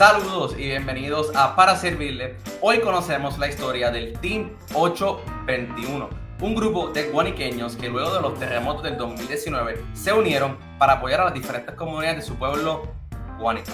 Saludos y bienvenidos a Para Servirle. Hoy conocemos la historia del Team 821, un grupo de guaniqueños que luego de los terremotos del 2019 se unieron para apoyar a las diferentes comunidades de su pueblo guánica.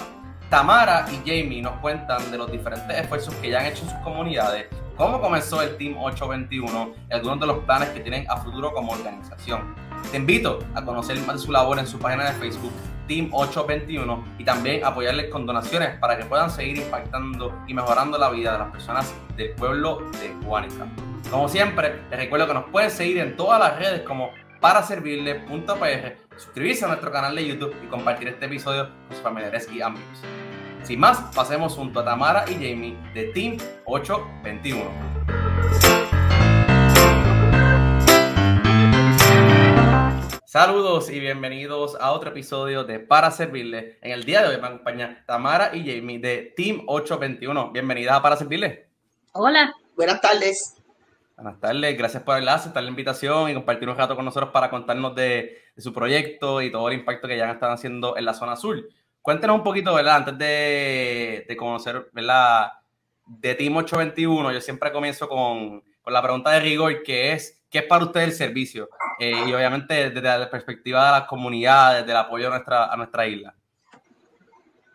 Tamara y Jamie nos cuentan de los diferentes esfuerzos que ya han hecho en sus comunidades, cómo comenzó el Team 821 y algunos de los planes que tienen a futuro como organización. Te invito a conocer más de su labor en su página de Facebook Team 821 y también apoyarles con donaciones para que puedan seguir impactando y mejorando la vida de las personas del pueblo de Guánica. Como siempre, les recuerdo que nos pueden seguir en todas las redes como para servirle.pr, suscribirse a nuestro canal de YouTube y compartir este episodio con sus familiares y amigos. Sin más, pasemos junto a Tamara y Jamie de Team 821. Saludos y bienvenidos a otro episodio de Para Servirle. En el día de hoy me acompaña Tamara y Jamie de Team 821. Bienvenidas a Para Servirle. Hola. Buenas tardes. Buenas tardes, gracias por aceptar la invitación y compartir un rato con nosotros para contarnos de, su proyecto y todo el impacto que ya están haciendo en la zona azul. Cuéntenos un poquito, ¿verdad? Antes de, de conocer, ¿verdad? De Team 821, yo siempre comienzo con, con la pregunta de rigor, que es, ¿qué es para usted el servicio? Eh, y obviamente desde la perspectiva de las comunidades, del apoyo a nuestra, a nuestra isla.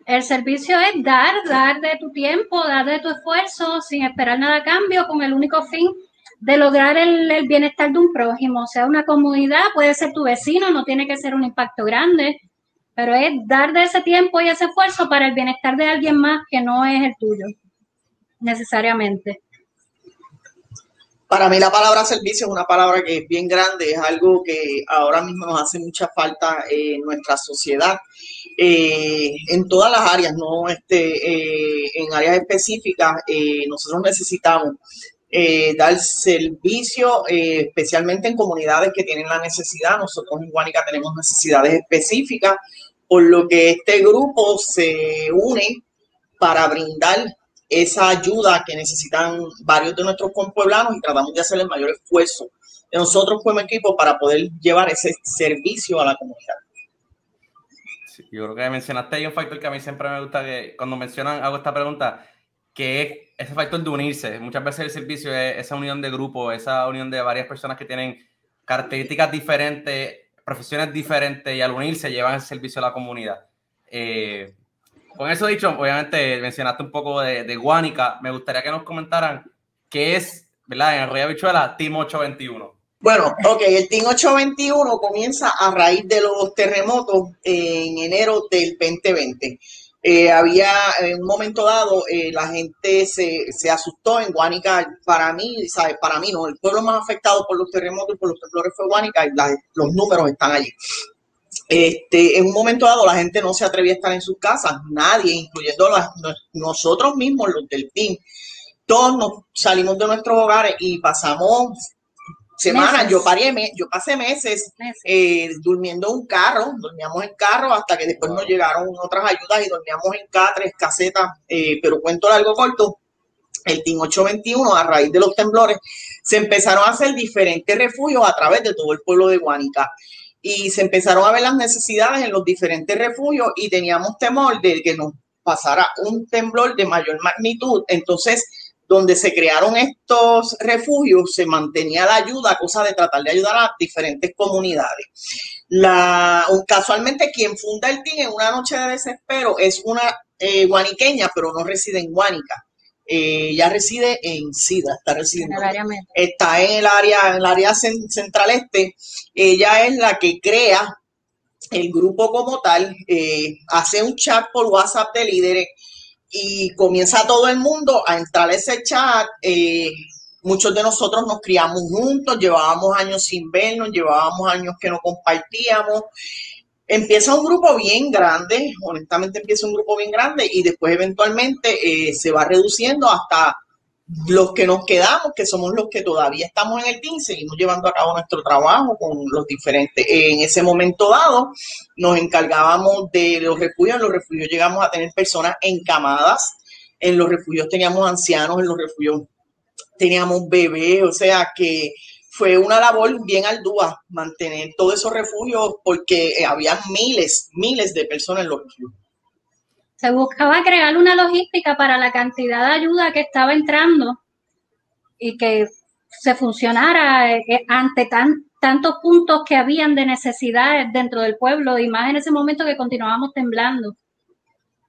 El servicio es dar, dar de tu tiempo, dar de tu esfuerzo sin esperar nada a cambio, con el único fin de lograr el, bienestar de un prójimo. O sea, una comunidad puede ser tu vecino, no tiene que ser un impacto grande, pero es dar de ese tiempo y ese esfuerzo para el bienestar de alguien más que no es el tuyo, necesariamente. Para mí la palabra servicio es una palabra que es bien grande, es algo que ahora mismo nos hace mucha falta en nuestra sociedad, eh, en todas las áreas, no este, eh, en áreas específicas. Eh, nosotros necesitamos dar servicio, especialmente en comunidades que tienen la necesidad. Nosotros en Guánica tenemos necesidades específicas, por lo que este grupo se une para brindar esa ayuda que necesitan varios de nuestros compueblanos y tratamos de hacer el mayor esfuerzo de nosotros como equipo para poder llevar ese servicio a la comunidad. yo creo que mencionaste ahí un factor que a mí siempre me gusta que cuando mencionan, hago esta pregunta, que es ese factor de unirse. Muchas veces el servicio es esa unión de grupo, esa unión de varias personas que tienen características diferentes, profesiones diferentes y al unirse llevan el servicio a la comunidad. Eh, con eso dicho, obviamente mencionaste un poco de, de Guánica. Me gustaría que nos comentaran qué es, ¿verdad? En Arroyo Bichuela, Team 821. Bueno, ok, el Team 821 comienza a raíz de los terremotos en enero del 2020. Eh, había en un momento dado eh, la gente se, se, asustó en Guánica, para mí, ¿sabes? Para mí no, el pueblo más afectado por los terremotos y por los temblores fue Guánica y los números están allí. Este, en un momento dado la gente no se atrevía a estar en sus casas, nadie, incluyendo nosotros mismos, los del team. Todos nos salimos de nuestros hogares y pasamos semanas, yo, paré, yo pasé meses, eh, durmiendo en un carro, dormíamos en carro hasta que después nos llegaron otras ayudas y dormíamos en catres, casetas, eh, pero cuento largo corto, el Team 821 a raíz de los temblores se empezaron a hacer diferentes refugios a través de todo el pueblo de Guánica y se empezaron a ver las necesidades en los diferentes refugios y teníamos temor de que nos pasara un temblor de mayor magnitud. Entonces, donde se crearon estos refugios, se mantenía la ayuda, cosa de tratar de ayudar a diferentes comunidades. La, casualmente, quien funda el TIN en una noche de desespero es una eh, guaniqueña, pero no reside en Guánica. Eh, ella reside en SIDA, está residiendo. está en el área, en el área central este. Ella es la que crea el grupo como tal, eh, hace un chat por WhatsApp de líderes y comienza todo el mundo a entrar a ese chat. Eh, muchos de nosotros nos criamos juntos, llevábamos años sin vernos, llevábamos años que no compartíamos Empieza un grupo bien grande, honestamente empieza un grupo bien grande y después eventualmente eh, se va reduciendo hasta los que nos quedamos, que somos los que todavía estamos en el team, seguimos llevando a cabo nuestro trabajo con los diferentes. En ese momento dado, nos encargábamos de los refugios. En los refugios llegamos a tener personas encamadas. En los refugios teníamos ancianos, en los refugios teníamos bebés, o sea que fue una labor bien ardua mantener todos esos refugios porque eh, había miles, miles de personas en los refugios. se buscaba crear una logística para la cantidad de ayuda que estaba entrando y que se funcionara eh, eh, ante tan, tantos puntos que habían de necesidades dentro del pueblo y más en ese momento que continuábamos temblando.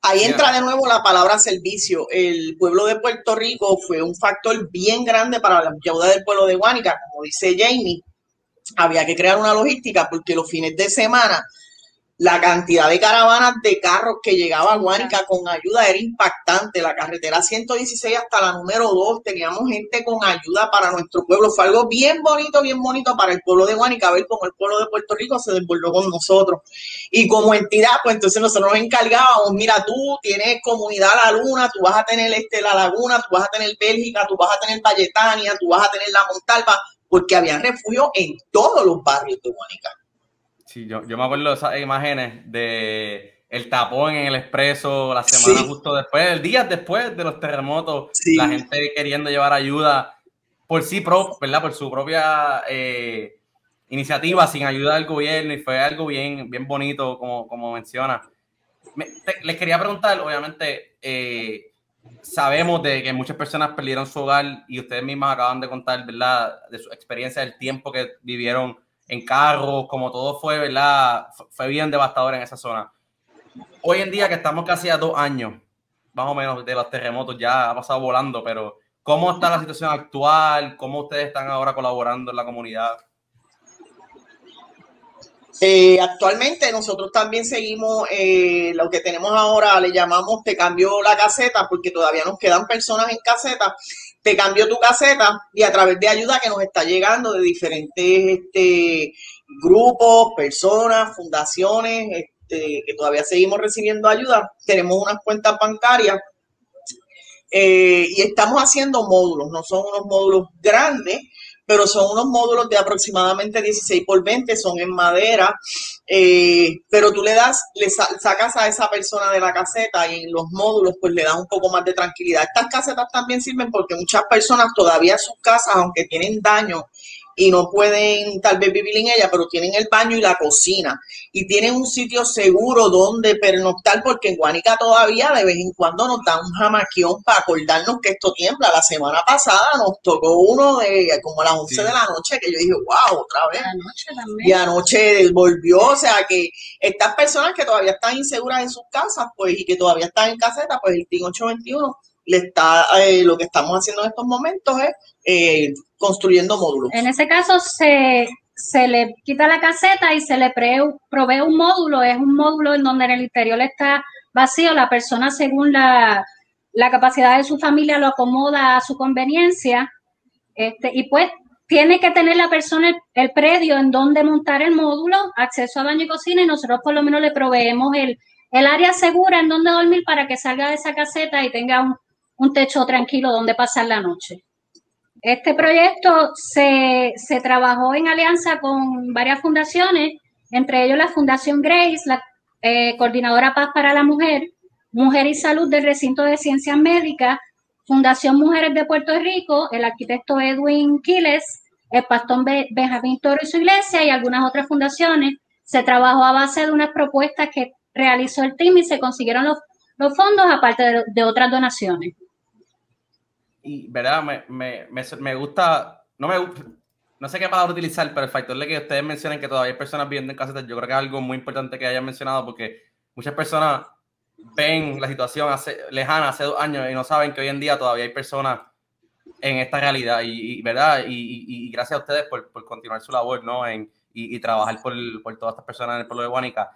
Ahí entra de nuevo la palabra servicio. El pueblo de Puerto Rico fue un factor bien grande para la ayuda del pueblo de Guánica, como dice Jamie. Había que crear una logística porque los fines de semana la cantidad de caravanas de carros que llegaba a Guánica con ayuda era impactante. La carretera 116 hasta la número 2, teníamos gente con ayuda para nuestro pueblo. Fue algo bien bonito, bien bonito para el pueblo de Guánica, ver cómo el pueblo de Puerto Rico se desbordó con nosotros. Y como entidad, pues entonces nosotros nos encargábamos, mira, tú tienes comunidad La Luna, tú vas a tener este, La Laguna, tú vas a tener Bélgica, tú vas a tener Valletania, tú vas a tener La Montalva, porque había refugio en todos los barrios de Guánica. Sí, yo, me acuerdo de esas imágenes de el tapón en el expreso la semana justo después, el día después de los terremotos, la gente queriendo llevar ayuda por sí propio, ¿verdad? Por su propia eh, iniciativa, sin ayuda del gobierno, y fue algo bien, bien bonito, como, como menciona. les quería preguntar, obviamente, eh, sabemos de que muchas personas perdieron su hogar y ustedes mismas acaban de contar, ¿verdad? De su experiencia, del tiempo que vivieron en carros, como todo fue, ¿verdad? Fue bien devastador en esa zona. Hoy en día que estamos casi a dos años, más o menos, de los terremotos, ya ha pasado volando, pero ¿cómo está la situación actual? ¿Cómo ustedes están ahora colaborando en la comunidad? Eh, actualmente nosotros también seguimos eh, lo que tenemos ahora, le llamamos te cambió la caseta, porque todavía nos quedan personas en caseta te cambio tu caseta y a través de ayuda que nos está llegando de diferentes este, grupos, personas, fundaciones, este, que todavía seguimos recibiendo ayuda, tenemos unas cuentas bancarias eh, y estamos haciendo módulos, no son unos módulos grandes, pero son unos módulos de aproximadamente 16 por 20, son en madera, eh, pero tú le das, le sacas a esa persona de la caseta y en los módulos pues le das un poco más de tranquilidad. Estas casetas también sirven porque muchas personas todavía sus casas, aunque tienen daño y no pueden tal vez vivir en ella, pero tienen el baño y la cocina y tienen un sitio seguro donde pernoctar porque en Guanica todavía de vez en cuando nos da un jamaquión para acordarnos que esto tiembla. La semana pasada nos tocó uno de como a las 11 de la noche que yo dije, wow, otra vez. Y anoche volvió, o sea que estas personas que todavía están inseguras en sus casas, pues, y que todavía están en caseta, pues el TIN 821 le está, eh, lo que estamos haciendo en estos momentos es eh, construyendo módulos. En ese caso se, se le quita la caseta y se le provee un módulo, es un módulo en donde en el interior está vacío, la persona según la, la capacidad de su familia lo acomoda a su conveniencia, este, y pues tiene que tener la persona el, el, predio en donde montar el módulo, acceso a baño y cocina, y nosotros por lo menos le proveemos el, el área segura en donde dormir para que salga de esa caseta y tenga un, un techo tranquilo donde pasar la noche. Este proyecto se, se, trabajó en alianza con varias fundaciones, entre ellos la Fundación Grace, la eh, Coordinadora Paz para la Mujer, Mujer y Salud del Recinto de Ciencias Médicas, Fundación Mujeres de Puerto Rico, el arquitecto Edwin Quiles, el pastor Benjamín Toro y su iglesia y algunas otras fundaciones. Se trabajó a base de unas propuestas que realizó el team y se consiguieron los, los fondos aparte de otras donaciones y, ¿verdad? Me, me, me, gusta, no me no sé qué palabra utilizar, pero el factor de que ustedes mencionen que todavía hay personas viviendo en casetas, yo creo que es algo muy importante que hayan mencionado porque muchas personas ven la situación hace, lejana hace dos años y no saben que hoy en día todavía hay personas en esta realidad y, verdad y, y, gracias a ustedes por, por, continuar su labor no en, y, trabajar por, por, todas estas personas en el pueblo de Guanica.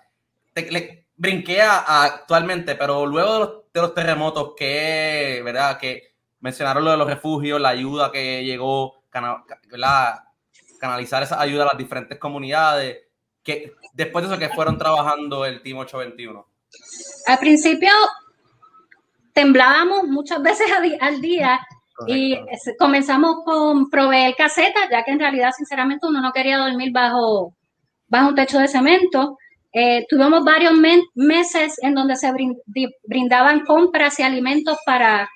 Le, brinqué actualmente pero luego de los, de los terremotos que verdad que mencionaron lo de los refugios, la ayuda que llegó, canalizar esa ayuda a las diferentes comunidades, que después de eso que fueron trabajando el Team 821. Al principio temblábamos muchas veces al día y comenzamos con proveer casetas, ya que en realidad, sinceramente, uno no quería dormir bajo, bajo un techo de cemento. Eh, tuvimos varios meses en donde se brindaban compras y alimentos para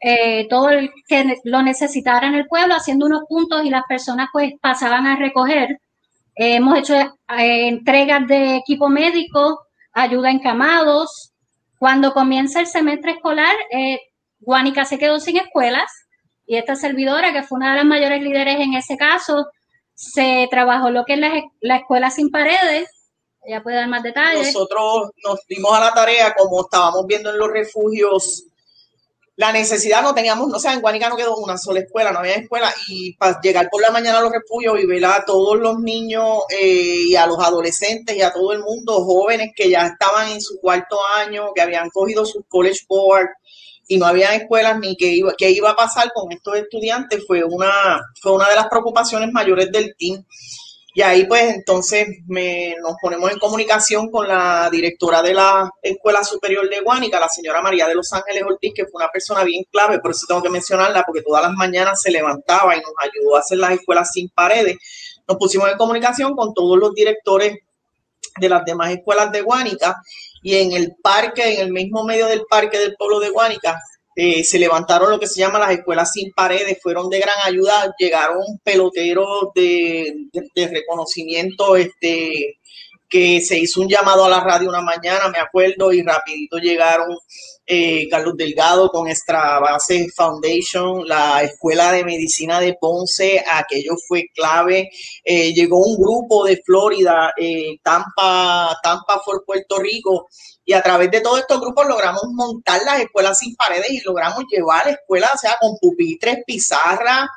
eh, todo el que lo necesitara en el pueblo, haciendo unos puntos y las personas pues pasaban a recoger. hemos hecho eh, entregas de equipo médico, ayuda en camados, Cuando comienza el semestre escolar, eh, Guánica se quedó sin escuelas y esta servidora, que fue una de las mayores líderes en ese caso, se trabajó lo que es la, la escuela sin paredes. Ella puede dar más detalles. Nosotros nos dimos a la tarea, como estábamos viendo en los refugios, la necesidad no teníamos, no sé, en Guanica no quedó una sola escuela, no había escuela, y para llegar por la mañana a los refugios y ver a todos los niños eh, y a los adolescentes y a todo el mundo, jóvenes que ya estaban en su cuarto año, que habían cogido su college board y no había escuelas ni qué iba, qué iba a pasar con estos estudiantes, fue una, fue una de las preocupaciones mayores del team. Y ahí pues entonces me, nos ponemos en comunicación con la directora de la Escuela Superior de Guánica, la señora María de Los Ángeles Ortiz, que fue una persona bien clave, por eso tengo que mencionarla, porque todas las mañanas se levantaba y nos ayudó a hacer las escuelas sin paredes. Nos pusimos en comunicación con todos los directores de las demás escuelas de Guánica y en el parque, en el mismo medio del parque del pueblo de Guánica, eh, se levantaron lo que se llama las escuelas sin paredes, fueron de gran ayuda, llegaron peloteros de, de, reconocimiento, este, que se hizo un llamado a la radio una mañana, me acuerdo, y rapidito llegaron eh, Carlos Delgado con Extra Foundation, la Escuela de Medicina de Ponce, aquello fue clave. Eh, llegó un grupo de Florida, Tampa, Tampa for Puerto Rico, y a través de todos estos grupos logramos montar las escuelas sin paredes y logramos llevar escuelas, o sea, con pupitres, pizarras,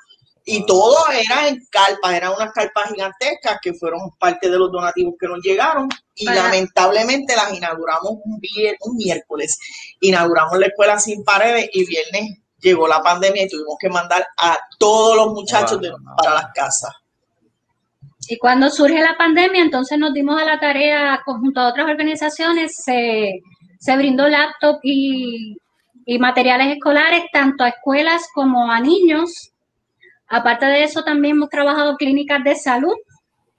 y todo era en carpas, eran unas carpas gigantescas que fueron parte de los donativos que nos llegaron y lamentablemente las inauguramos un, un miércoles. Inauguramos la escuela sin paredes y viernes llegó la pandemia y tuvimos que mandar a todos los muchachos para las casas. Y cuando surge la pandemia, entonces nos dimos a la tarea, junto a otras organizaciones, se, brindó laptop y, y materiales escolares tanto a escuelas como a niños. Aparte de eso, también hemos trabajado clínicas de salud,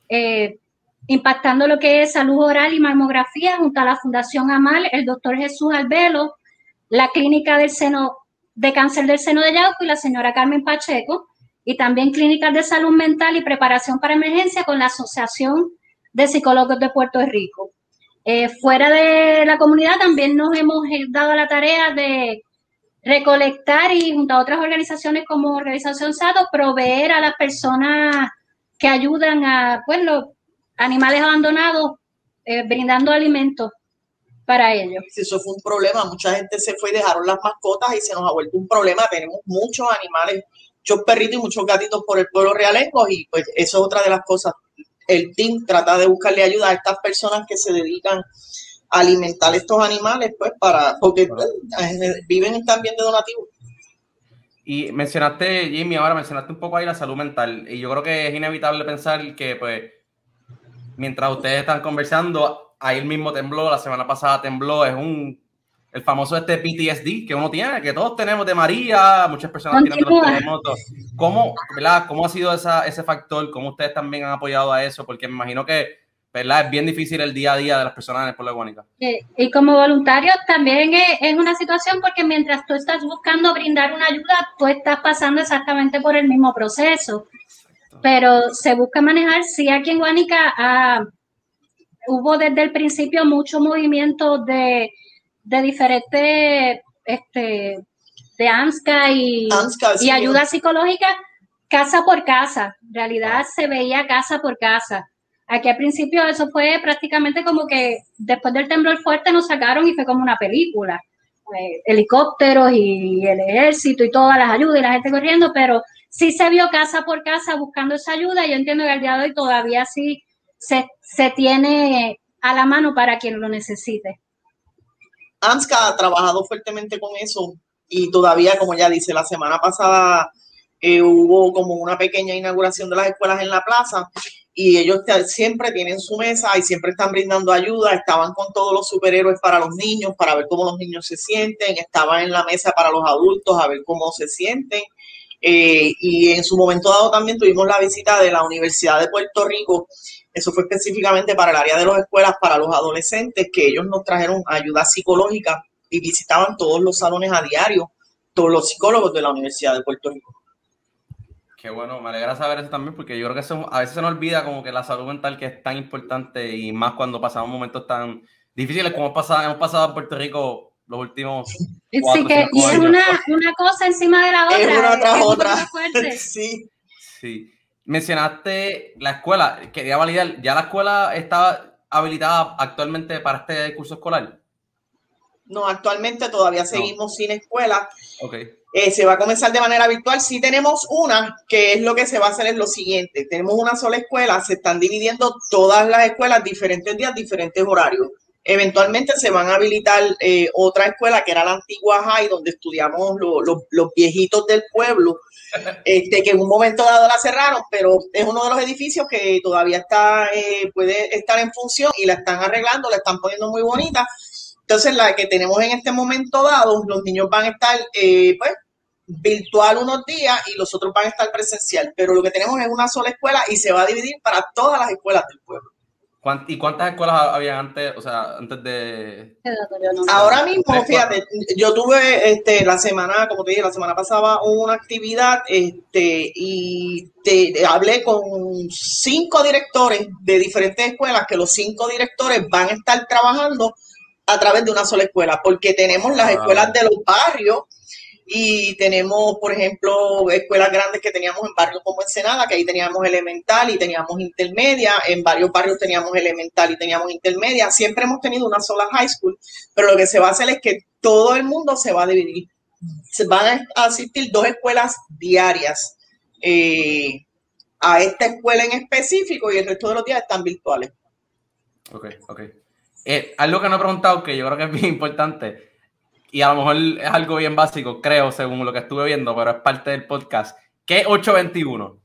eh, impactando lo que es salud oral y mamografía junto a la Fundación AMAL, el doctor Jesús Albelo, la clínica del seno de cáncer del seno de Yauco y la señora Carmen Pacheco, y también clínicas de salud mental y preparación para emergencia con la Asociación de Psicólogos de Puerto Rico. Eh, fuera de la comunidad también nos hemos dado la tarea de recolectar y junto a otras organizaciones como Organización SADO, proveer a las personas que ayudan a pues, los animales abandonados, eh, brindando alimentos para ellos. Eso fue un problema, mucha gente se fue y dejaron las mascotas y se nos ha vuelto un problema. Tenemos muchos animales, muchos perritos y muchos gatitos por el pueblo realengo y pues eso es otra de las cosas. El team trata de buscarle ayuda a estas personas que se dedican alimentar estos animales, pues, para, porque eh, viven también de donativos. Y mencionaste, Jimmy, ahora mencionaste un poco ahí la salud mental. Y yo creo que es inevitable pensar que, pues, mientras ustedes están conversando, ahí el mismo tembló, la semana pasada tembló, es un, el famoso este PTSD que uno tiene, que todos tenemos de María, muchas personas tienen los terremotos. ¿Cómo, ¿verdad? ¿Cómo ha sido esa, ese factor? ¿Cómo ustedes también han apoyado a eso? Porque me imagino que ¿verdad? Es bien difícil el día a día de las personas en el pueblo de Guanica. Y como voluntario también es, una situación porque mientras tú estás buscando brindar una ayuda, tú estás pasando exactamente por el mismo proceso. Pero se busca manejar, sí, aquí en Guanica ah, hubo desde el principio mucho movimiento de, de diferentes, este, de AMSCA y, y ayuda psicológica casa por casa. En realidad se veía casa por casa Aquí al principio eso fue prácticamente como que después del temblor fuerte nos sacaron y fue como una película. Eh, helicópteros y el ejército y todas las ayudas y la gente corriendo, pero sí se vio casa por casa buscando esa ayuda. Yo entiendo que al día de hoy todavía sí se, se tiene a la mano para quien lo necesite. AMSCA ha trabajado fuertemente con eso y todavía, como ya dice, la semana pasada eh, hubo como una pequeña inauguración de las escuelas en la plaza y ellos siempre tienen su mesa y siempre están brindando ayuda. Estaban con todos los superhéroes para los niños, para ver cómo los niños se sienten. Estaban en la mesa para los adultos, a ver cómo se sienten. Eh, y en su momento dado también tuvimos la visita de la Universidad de Puerto Rico. Eso fue específicamente para el área de las escuelas, para los adolescentes, que ellos nos trajeron ayuda psicológica y visitaban todos los salones a diario, todos los psicólogos de la Universidad de Puerto Rico. Qué bueno, me alegra saber eso también, porque yo creo que eso, a veces se nos olvida como que la salud mental que es tan importante y más cuando pasamos momentos tan difíciles como hemos pasado, hemos pasado en Puerto Rico los últimos. sí, que y es una, una, cosa encima de la otra. Es una tras otra. sí. Sí. Mencionaste la escuela. Quería validar, ¿ya la escuela está habilitada actualmente para este curso escolar? No, actualmente todavía seguimos sin escuela. Okay. Eh, se va a comenzar de manera virtual. Sí tenemos una, que es lo que se va a hacer es lo siguiente. Tenemos una sola escuela, se están dividiendo todas las escuelas, diferentes días, diferentes horarios. Eventualmente se van a habilitar eh, otra escuela que era la antigua High, donde estudiamos los viejitos del pueblo, este, que en un momento dado la cerraron, pero es uno de los edificios que todavía está, eh, puede estar en función y la están arreglando, la están poniendo muy bonita. Entonces, la que tenemos en este momento dado, los niños van a estar, eh, pues, virtual unos días y los otros van a estar presencial, pero lo que tenemos es una sola escuela y se va a dividir para todas las escuelas del pueblo. ¿Y cuántas escuelas había antes, o sea, antes de...? Ahora mismo, fíjate, yo tuve este, la semana, como te dije, la semana pasada una actividad este, y te, hablé con cinco directores de diferentes escuelas, que los cinco directores van a estar trabajando a través de una sola escuela, porque tenemos las ah. escuelas de los barrios, y tenemos, por ejemplo, escuelas grandes que teníamos en barrios como Ensenada, que ahí teníamos elemental y teníamos intermedia, en varios barrios teníamos elemental y teníamos intermedia, siempre hemos tenido una sola high school, pero lo que se va a hacer es que todo el mundo se va a dividir, se van a asistir dos escuelas diarias eh, a esta escuela en específico y el resto de los días están virtuales. Ok, ok. Eh, algo que no he preguntado que yo creo que es bien importante y a lo mejor es algo bien básico, creo, según lo que estuve viendo, pero es parte del podcast. ¿Qué es 821?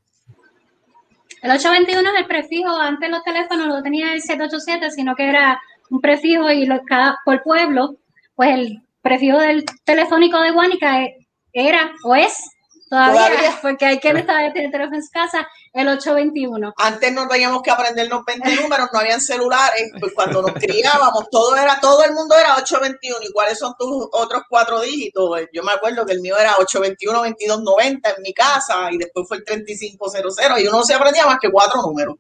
El 821 es el prefijo, antes los teléfonos no tenía el 787, sino que era un prefijo y cada, por pueblo, pues el prefijo del telefónico de Guanica era o es Todavía, porque hay quien todavía tiene teléfono en casa, el 821. Antes no teníamos que aprendernos 20 números, no habían celulares, pues cuando nos criábamos, todo era, todo el mundo era 821. ¿Y cuáles son tus otros cuatro dígitos? Pues, yo me acuerdo que el mío era 821-2290 en mi casa, y después fue el 3500, y uno no se aprendía más que cuatro números.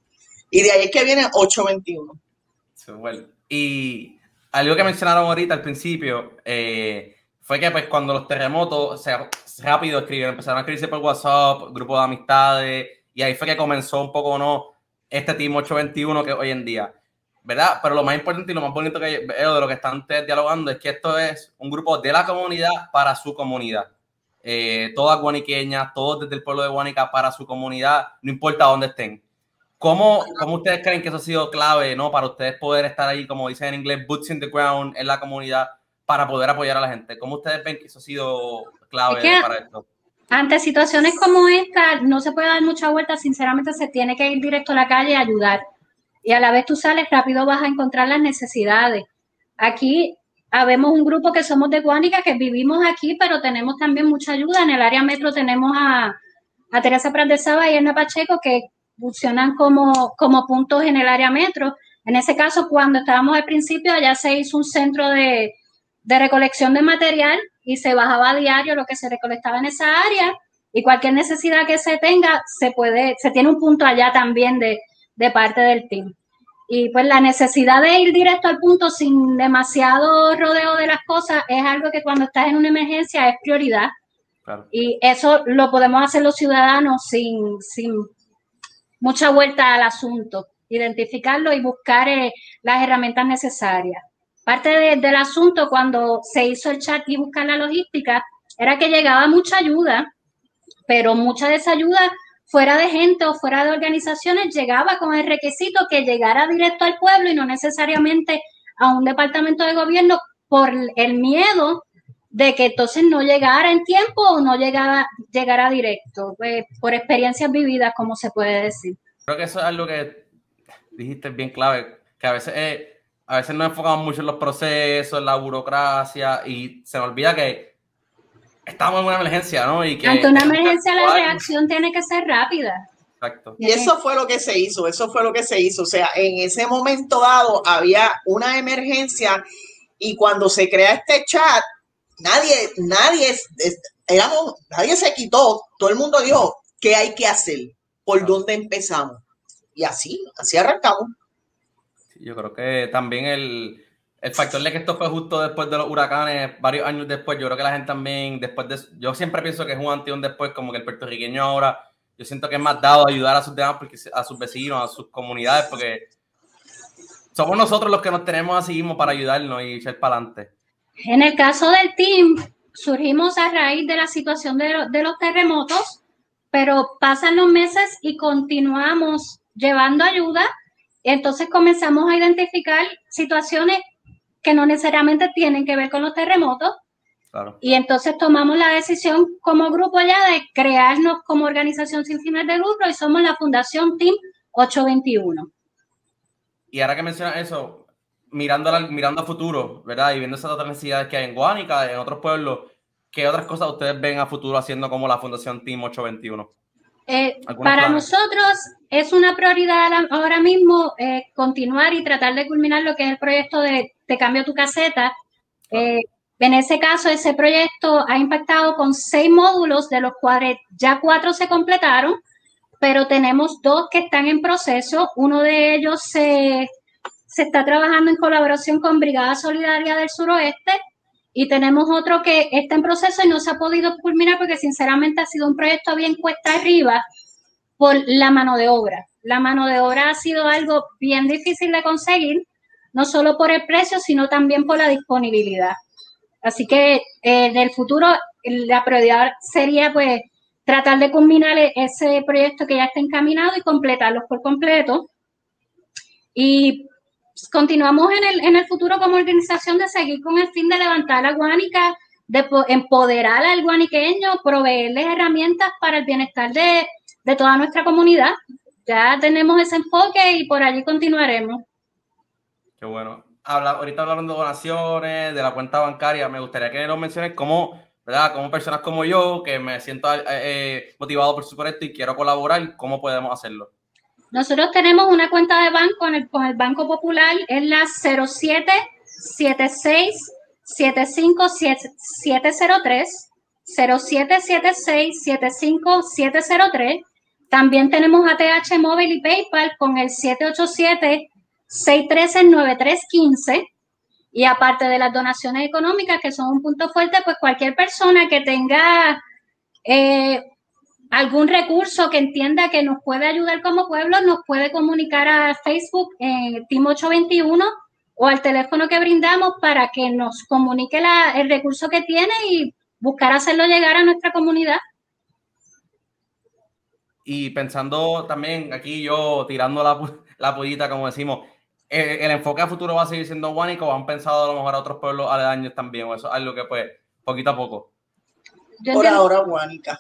Y de ahí es que viene 821. Y algo que mencionaron ahorita al principio, eh, fue que pues cuando los terremotos, o sea, rápido escribieron, empezaron a escribirse por WhatsApp, grupo de amistades, y ahí fue que comenzó un poco, ¿no? Este Team 821 que hoy en día, ¿verdad? Pero lo más importante y lo más bonito que veo de lo que están ustedes dialogando es que esto es un grupo de la comunidad para su comunidad. Eh, todas guaniqueñas, todos desde el pueblo de Guanica para su comunidad, no importa dónde estén. ¿Cómo, ¿Cómo, ustedes creen que eso ha sido clave, ¿no? Para ustedes poder estar ahí, como dicen en inglés, boots in the ground en la comunidad para poder apoyar a la gente. ¿Cómo ustedes ven que eso ha sido clave para esto? Ante situaciones como esta, no se puede dar mucha vuelta, sinceramente se tiene que ir directo a la calle a ayudar. Y a la vez tú sales rápido, vas a encontrar las necesidades. Aquí habemos un grupo que somos de Guánica, que vivimos aquí, pero tenemos también mucha ayuda. En el área metro tenemos a, a Teresa Saba y Erna Pacheco, que funcionan como, como puntos en el área metro. En ese caso, cuando estábamos al principio, allá se hizo un centro de, de recolección de material y se bajaba a diario lo que se recolectaba en esa área y cualquier necesidad que se tenga, se puede, se tiene un punto allá también de, parte del team. Y pues la necesidad de ir directo al punto sin demasiado rodeo de las cosas es algo que cuando estás en una emergencia es prioridad. Y eso lo podemos hacer los ciudadanos sin, sin mucha vuelta al asunto, identificarlo y buscar eh, las herramientas necesarias. Parte del asunto cuando se hizo el chat y buscar la logística era que llegaba mucha ayuda, pero mucha de esa ayuda fuera de gente o fuera de organizaciones llegaba con el requisito que llegara directo al pueblo y no necesariamente a un departamento de gobierno por el miedo de que entonces no llegara en tiempo o no llegara, llegara directo, pues, por experiencias vividas, como se puede decir. Creo que eso es algo que dijiste bien clave, que a veces es a veces nos enfocamos mucho en los procesos, en la burocracia y se nos olvida que estamos en una emergencia, ¿no? Y que Ante una emergencia la reacción tiene que ser rápida. Exacto. Y eso fue lo que se hizo, eso fue lo que se hizo. O sea, en ese momento dado había una emergencia y cuando se crea este chat, nadie, nadie, éramos, nadie se quitó, todo el mundo dijo, ¿qué hay que hacer? ¿Por dónde empezamos? Y así, así arrancamos yo creo que también el, el factor de que esto fue justo después de los huracanes, varios años después, yo creo que la gente también, después de yo siempre pienso que es un un después, como que el puertorriqueño ahora, yo siento que es más dado a ayudar a sus demás, porque, a sus vecinos, a sus comunidades, porque somos nosotros los que nos tenemos así mismo para ayudarnos y echar para adelante. En el caso del team, surgimos a raíz de la situación de, de los terremotos, pero pasan los meses y continuamos llevando ayuda. Entonces comenzamos a identificar situaciones que no necesariamente tienen que ver con los terremotos. Y entonces tomamos la decisión como grupo ya de crearnos como organización sin fines de lucro y somos la Fundación Team 821. Y ahora que mencionas eso, mirando, mirando a futuro, ¿verdad? Y viendo esas otras necesidades que hay en Guánica, en otros pueblos, ¿qué otras cosas ustedes ven a futuro haciendo como la Fundación Team 821? Eh, para nosotros es una prioridad ahora mismo eh, continuar y tratar de culminar lo que es el proyecto de Te cambio tu caseta. Eh, en ese caso, ese proyecto ha impactado con seis módulos, de los cuales ya cuatro se completaron, pero tenemos dos que están en proceso. Uno de ellos se, se está trabajando en colaboración con Brigada Solidaria del Suroeste y tenemos otro que está en proceso y no se ha podido culminar porque sinceramente ha sido un proyecto bien cuesta arriba por la mano de obra. La mano de obra ha sido algo bien difícil de conseguir, no solo por el precio, sino también por la disponibilidad. Así que eh, en el futuro la prioridad sería pues tratar de culminar e-, ese proyecto que ya está encaminado y completarlo por completo. Y continuamos en el, en el futuro como organización de seguir con el fin de levantar la guánica, de empoderar al guaniqueño, proveerles herramientas para el bienestar de, de toda nuestra comunidad. Ya tenemos ese enfoque y por allí continuaremos. Qué bueno. Habla, ahorita hablando de donaciones, de la cuenta bancaria, me gustaría que nos menciones cómo, ¿verdad? Como personas como yo, que me siento eh, eh, motivado por su proyecto y quiero colaborar, ¿cómo podemos hacerlo? Nosotros tenemos una cuenta de banco el, con el Banco Popular, es la 0776 75703 0776 75703 También tenemos ATH Móvil y PayPal con el 787-613-9315. Y aparte de las donaciones económicas, que son un punto fuerte, pues cualquier persona que tenga eh, algún recurso que entienda que nos puede ayudar como pueblo, nos puede comunicar a Facebook en Team 821 o al teléfono que brindamos para que nos comunique el recurso que tiene y buscar hacerlo llegar a nuestra comunidad. Y pensando también aquí yo tirando la, la pollita, como decimos, eh, ¿el, enfoque a futuro va a seguir siendo Guánico o han pensado a lo mejor a otros pueblos aledaños también? O eso es algo que pues poquito a poco. Por ahora Guánica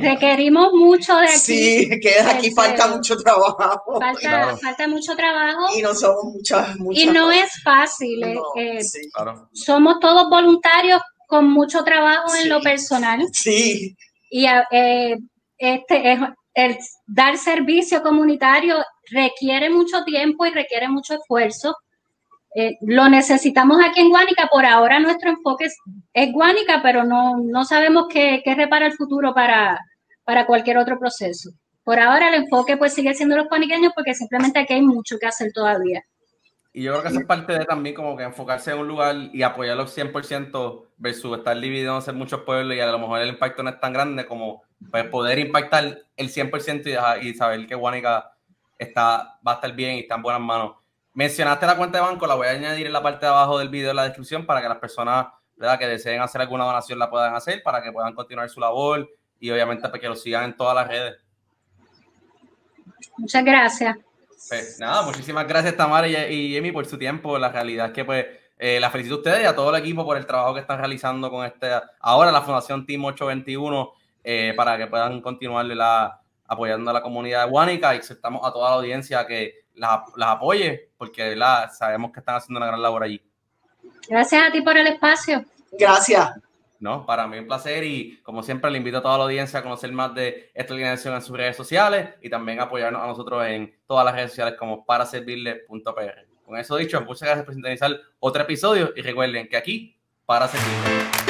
requerimos mucho de aquí. Sí, que aquí este, falta mucho trabajo. Falta, mucho trabajo. Y no somos muchas, Y no es fácil. Eh, somos todos voluntarios con mucho trabajo en lo personal. Sí. Y eh, este, el dar servicio comunitario requiere mucho tiempo y requiere mucho esfuerzo. Eh, lo necesitamos aquí en Guánica. Por ahora nuestro enfoque es, es Guánica, pero no, no sabemos qué, qué, repara el futuro para, para cualquier otro proceso. Por ahora el enfoque pues sigue siendo los guaniqueños porque simplemente aquí hay mucho que hacer todavía. Y yo creo que eso es parte de también como que enfocarse en un lugar y apoyarlo 100% versus estar divididos en muchos pueblos y a lo mejor el impacto no es tan grande como pues, poder impactar el 100% y, y saber que Guánica está, va a estar bien y está en buenas manos. Mencionaste la cuenta de banco, la voy a añadir en la parte de abajo del video en la descripción para que las personas ¿verdad? que deseen hacer alguna donación la puedan hacer, para que puedan continuar su labor y obviamente para que lo sigan en todas las redes. Muchas gracias. Pues, nada, muchísimas gracias Tamara y, Emi por su tiempo. La realidad es que pues eh, la felicito a ustedes y a todo el equipo por el trabajo que están realizando con este ahora la Fundación Team 821 eh, para que puedan continuar la, apoyando a la comunidad de Guánica y aceptamos a toda la audiencia que las, apoye, porque sabemos que están haciendo una gran labor allí. Gracias a ti por el espacio. Gracias. No, para mí un placer y como siempre le invito a toda la audiencia a conocer más de esta organización en sus redes sociales y también apoyarnos a nosotros en todas las redes sociales como para servirle.pr. Con eso dicho, muchas gracias por sintonizar otro episodio y recuerden que aquí para servirle.